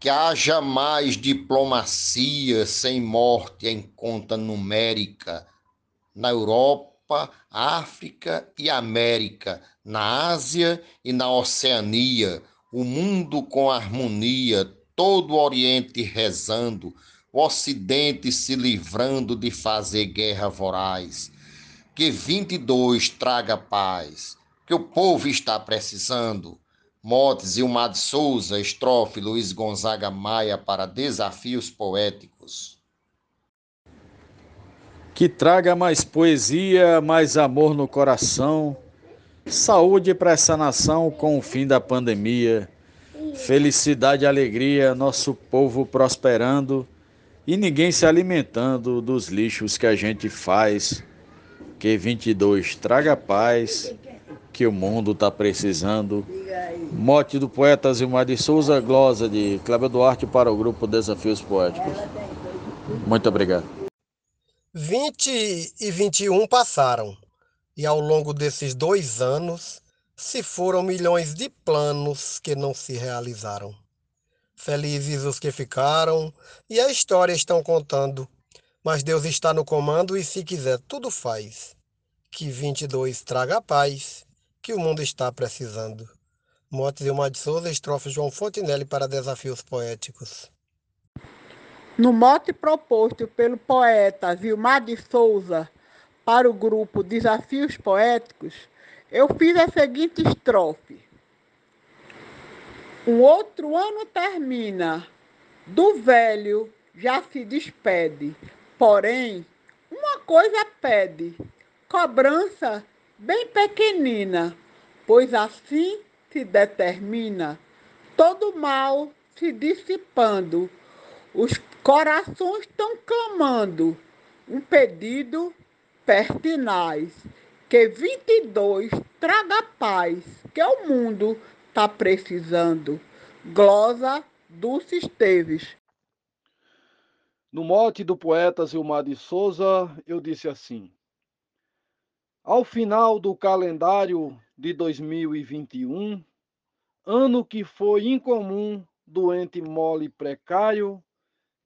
que haja mais diplomacia sem morte em conta numérica na Europa, África e América, na Ásia e na Oceania, o mundo com harmonia, todo o Oriente rezando, o Ocidente se livrando de fazer guerra voraz. Que 22 traga paz, que o povo está precisando. Motes e de Souza, estrofe Luiz Gonzaga Maia para Desafios Poéticos. Que traga mais poesia, mais amor no coração, saúde para essa nação com o fim da pandemia, felicidade e alegria, nosso povo prosperando e ninguém se alimentando dos lixos que a gente faz. Que 22 traga paz, que o mundo está precisando. Mote do poeta Zilmar de Souza, glosa de Cláudio Duarte para o grupo Desafios Poéticos. Muito obrigado. 20 e 21 passaram, e ao longo desses dois anos se foram milhões de planos que não se realizaram. Felizes os que ficaram, e a história estão contando. Mas Deus está no comando e, se quiser, tudo faz. Que 22 traga paz, que o mundo está precisando. Motes Ilmar de Souza, estrofe João Fontinelli para Desafios Poéticos. No mote proposto pelo poeta Vilmar de Souza para o grupo Desafios Poéticos, eu fiz a seguinte estrofe. Um outro ano termina, do velho já se despede, porém, uma coisa pede, cobrança bem pequenina, pois assim se determina todo mal se dissipando, os corações estão clamando um pedido pertinaz, que 22 traga paz, que o mundo está precisando. Glosa Dulce Esteves. No mote do poeta Zilmar de Souza, eu disse assim: Ao final do calendário de 2021, ano que foi incomum, doente mole precário,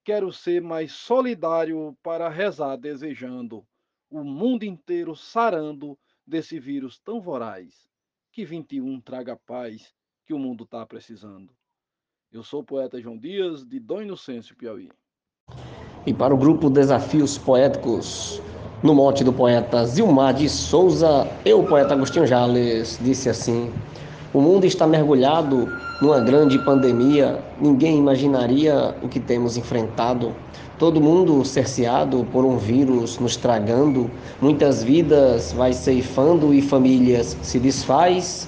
quero ser mais solidário para rezar desejando o mundo inteiro sarando desse vírus tão voraz. Que 21 traga paz que o mundo está precisando. Eu sou o poeta João Dias, de Dom Inocêncio, Piauí. E para o grupo Desafios Poéticos, no mote do poeta Zilmar de Souza, eu, poeta Agostinho Jales, disse assim: O mundo está mergulhado numa grande pandemia, ninguém imaginaria o que temos enfrentado. Todo mundo cerceado por um vírus nos tragando, muitas vidas vai ceifando e famílias se desfaz.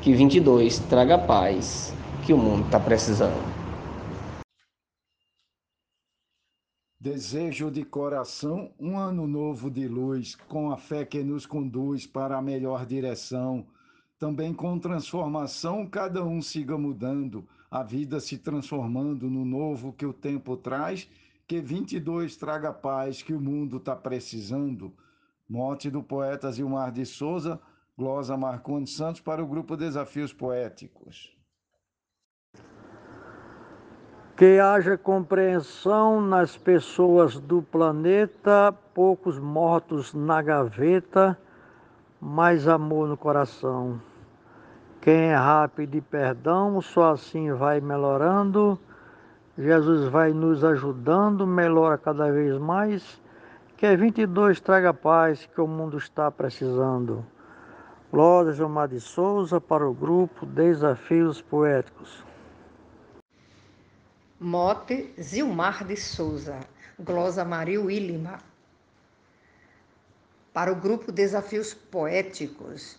Que 22 traga paz, que o mundo está precisando. Desejo de coração um ano novo de luz, com a fé que nos conduz para a melhor direção. Também com transformação, cada um siga mudando, a vida se transformando no novo que o tempo traz que 22 traga paz que o mundo está precisando. Mote do poeta Zilmar de Souza, glosa Marcondes Santos para o grupo Desafios Poéticos. Que haja compreensão nas pessoas do planeta, poucos mortos na gaveta, mais amor no coração. Quem é rápido e perdão, só assim vai melhorando Jesus vai nos ajudando, melhora cada vez mais. Que 22 traga paz que o mundo está precisando. Glória Gilmar de Souza para o grupo Desafios Poéticos. Mote Zilmar de Souza, Glosa Maria Willima. Para o grupo Desafios Poéticos.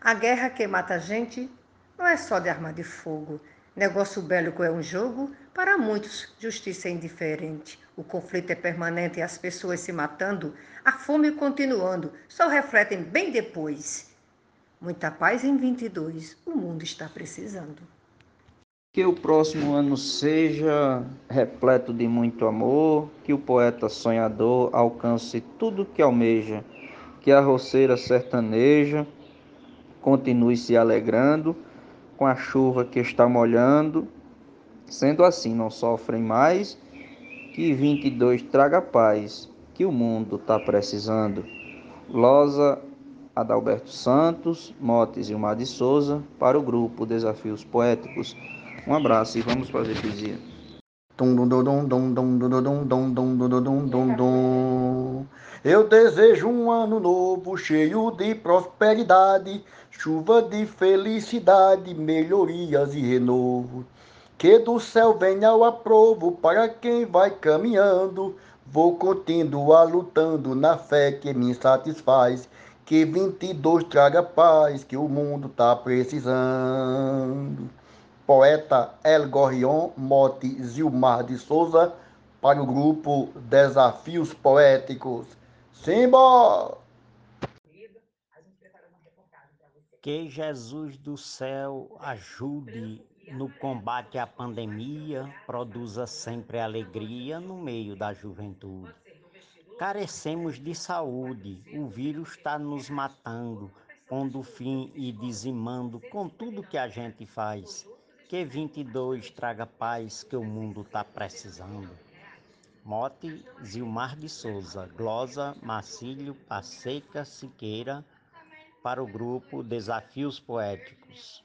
A guerra que mata a gente não é só de arma de fogo. Negócio bélico é um jogo para muitos, justiça é indiferente. O conflito é permanente e as pessoas se matando, a fome continuando, só refletem bem depois. Muita paz em 22, o mundo está precisando. Que o próximo ano seja repleto de muito amor, que o poeta sonhador alcance tudo que almeja, que a roceira sertaneja continue se alegrando com a chuva que está molhando Sendo assim, não sofrem mais, que 22 traga paz, que o mundo está precisando. Losa Adalberto Santos, Motes e Mar de Souza, para o grupo Desafios Poéticos. Um abraço e vamos fazer poesia. Eu desejo um ano novo cheio de prosperidade, chuva de felicidade, melhorias e renovo. Que do céu venha o aprovo para quem vai caminhando. Vou continuar lutando na fé que me satisfaz. Que 22 traga paz que o mundo tá precisando. Poeta El Gorrion, mote Zilmar de Souza, para o grupo Desafios Poéticos. Simba! Que Jesus do céu ajude no combate à pandemia, produza sempre alegria no meio da juventude. Carecemos de saúde, o vírus está nos matando, pondo fim e dizimando com tudo que a gente faz. Que 22 traga paz que o mundo está precisando. Mote Zilmar de Souza, glosa Marcílio Passeca Siqueira, para o grupo Desafios Poéticos.